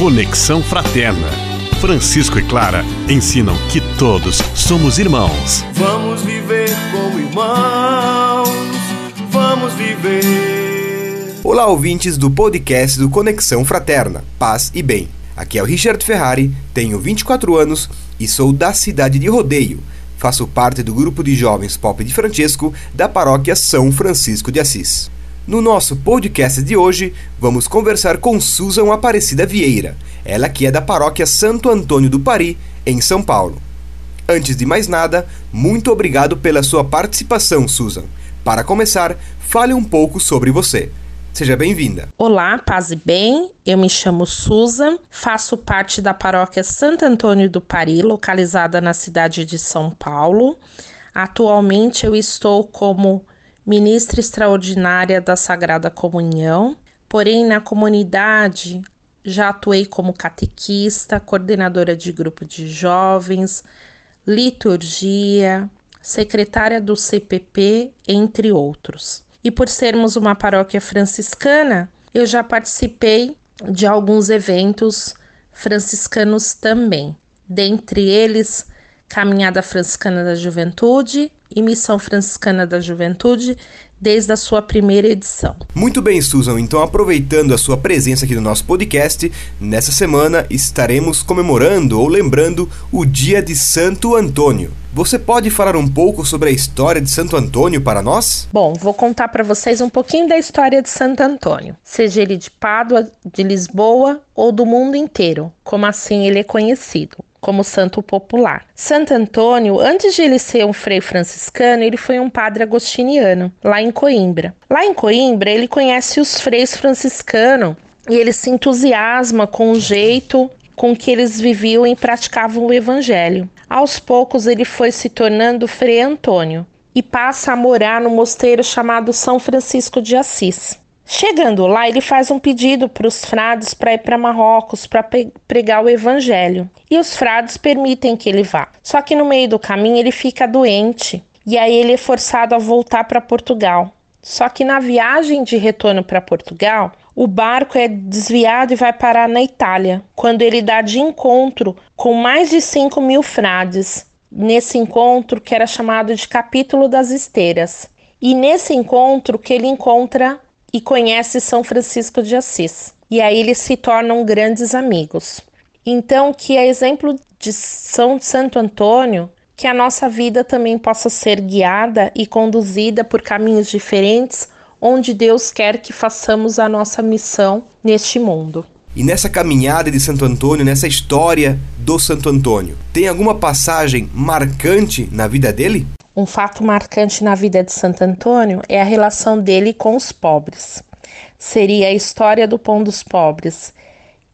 Conexão Fraterna. Francisco e Clara ensinam que todos somos irmãos. Vamos viver como irmãos. Vamos viver. Olá, ouvintes do podcast do Conexão Fraterna, Paz e Bem. Aqui é o Richard Ferrari, tenho 24 anos e sou da cidade de Rodeio. Faço parte do grupo de jovens Pop de Francesco da paróquia São Francisco de Assis. No nosso podcast de hoje, vamos conversar com Susan Aparecida Vieira, ela que é da paróquia Santo Antônio do Pari, em São Paulo. Antes de mais nada, muito obrigado pela sua participação, Susan. Para começar, fale um pouco sobre você. Seja bem-vinda. Olá, paz e bem. Eu me chamo Susan, faço parte da paróquia Santo Antônio do Pari, localizada na cidade de São Paulo. Atualmente eu estou como ministra extraordinária da Sagrada Comunhão, porém na comunidade já atuei como catequista, coordenadora de grupo de jovens, liturgia, secretária do CPP, entre outros. E por sermos uma paróquia franciscana, eu já participei de alguns eventos franciscanos também. Dentre eles, Caminhada Franciscana da Juventude e Missão Franciscana da Juventude desde a sua primeira edição. Muito bem, Susan. Então, aproveitando a sua presença aqui no nosso podcast, nessa semana estaremos comemorando ou lembrando o Dia de Santo Antônio. Você pode falar um pouco sobre a história de Santo Antônio para nós? Bom, vou contar para vocês um pouquinho da história de Santo Antônio, seja ele de Pádua, de Lisboa ou do mundo inteiro, como assim ele é conhecido como santo popular. Santo Antônio, antes de ele ser um frei franciscano, ele foi um padre agostiniano, lá em Coimbra. Lá em Coimbra, ele conhece os freis franciscanos e ele se entusiasma com o jeito com que eles viviam e praticavam o evangelho. Aos poucos, ele foi se tornando frei Antônio e passa a morar no mosteiro chamado São Francisco de Assis. Chegando lá, ele faz um pedido para os frades para ir para Marrocos para pregar o evangelho. E os frades permitem que ele vá. Só que no meio do caminho ele fica doente e aí ele é forçado a voltar para Portugal. Só que na viagem de retorno para Portugal, o barco é desviado e vai parar na Itália, quando ele dá de encontro com mais de 5 mil frades. Nesse encontro, que era chamado de Capítulo das Esteiras. E nesse encontro que ele encontra e conhece São Francisco de Assis. E aí eles se tornam grandes amigos. Então, que a exemplo de São Santo Antônio, que a nossa vida também possa ser guiada e conduzida por caminhos diferentes, onde Deus quer que façamos a nossa missão neste mundo. E nessa caminhada de Santo Antônio, nessa história do Santo Antônio, tem alguma passagem marcante na vida dele? Um fato marcante na vida de Santo Antônio é a relação dele com os pobres. Seria a história do pão dos pobres,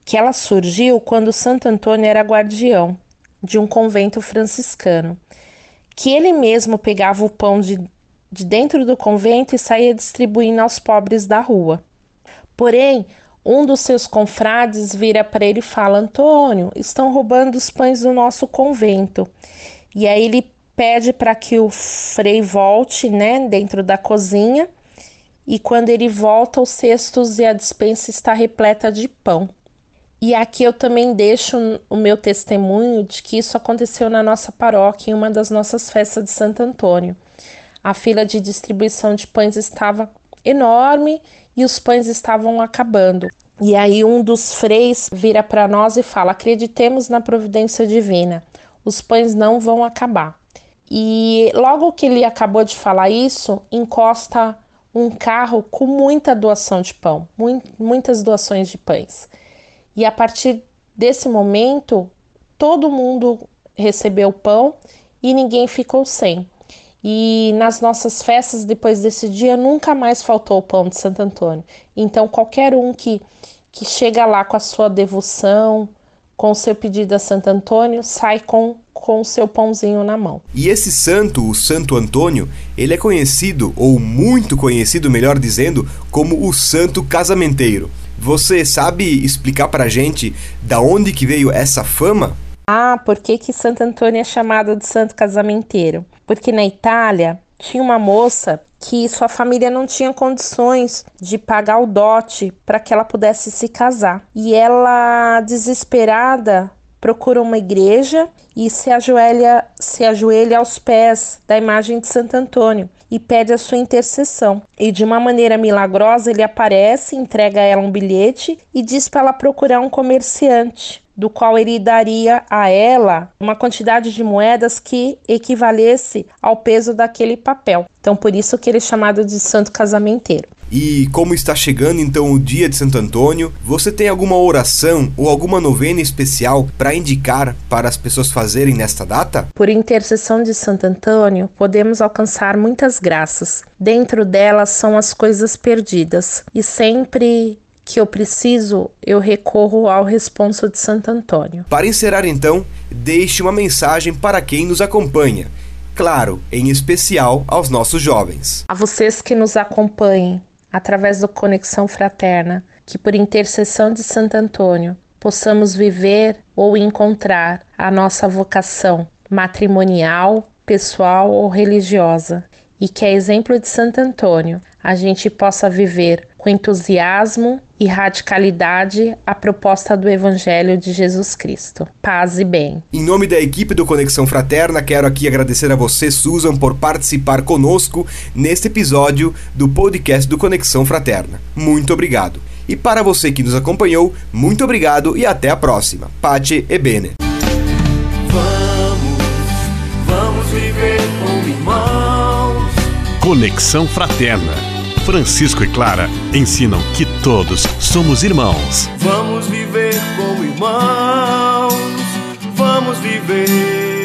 que ela surgiu quando Santo Antônio era guardião de um convento franciscano, que ele mesmo pegava o pão de, de dentro do convento e saía distribuindo aos pobres da rua. Porém, um dos seus confrades vira para ele e fala: Antônio, estão roubando os pães do nosso convento. E aí ele pede para que o Frei volte, né, dentro da cozinha. E quando ele volta, os cestos e a dispensa está repleta de pão. E aqui eu também deixo o meu testemunho de que isso aconteceu na nossa paróquia em uma das nossas festas de Santo Antônio. A fila de distribuição de pães estava enorme e os pães estavam acabando. E aí um dos freis vira para nós e fala: "Acreditemos na providência divina. Os pães não vão acabar." E logo que ele acabou de falar isso, encosta um carro com muita doação de pão, muitas doações de pães. E a partir desse momento, todo mundo recebeu pão e ninguém ficou sem. E nas nossas festas, depois desse dia, nunca mais faltou o pão de Santo Antônio. Então, qualquer um que, que chega lá com a sua devoção, com o seu pedido a Santo Antônio, sai com com seu pãozinho na mão. E esse santo, o Santo Antônio, ele é conhecido, ou muito conhecido, melhor dizendo, como o Santo Casamenteiro. Você sabe explicar pra gente da onde que veio essa fama? Ah, por que, que Santo Antônio é chamado de Santo Casamenteiro? Porque na Itália tinha uma moça que sua família não tinha condições de pagar o dote para que ela pudesse se casar. E ela, desesperada, procura uma igreja e se ajoelha, se ajoelha aos pés da imagem de Santo Antônio e pede a sua intercessão. E de uma maneira milagrosa ele aparece, entrega a ela um bilhete e diz para ela procurar um comerciante do qual ele daria a ela uma quantidade de moedas que equivalesse ao peso daquele papel. Então, por isso que ele é chamado de santo casamenteiro. E como está chegando então o dia de Santo Antônio, você tem alguma oração ou alguma novena especial para indicar para as pessoas fazerem nesta data? Por intercessão de Santo Antônio, podemos alcançar muitas graças. Dentro delas são as coisas perdidas e sempre que eu preciso, eu recorro ao responso de Santo Antônio. Para encerrar então, deixe uma mensagem para quem nos acompanha. Claro, em especial aos nossos jovens. A vocês que nos acompanhem através do Conexão Fraterna, que por intercessão de Santo Antônio possamos viver ou encontrar a nossa vocação matrimonial, pessoal ou religiosa. E que, a exemplo de Santo Antônio, a gente possa viver com entusiasmo e radicalidade a proposta do Evangelho de Jesus Cristo. Paz e bem. Em nome da equipe do Conexão Fraterna, quero aqui agradecer a você, Susan, por participar conosco neste episódio do podcast do Conexão Fraterna. Muito obrigado. E para você que nos acompanhou, muito obrigado e até a próxima. Pace e bene. Vamos, vamos viver como irmãos. Conexão Fraterna. Francisco e Clara ensinam que todos somos irmãos. Vamos viver como irmãos. Vamos viver.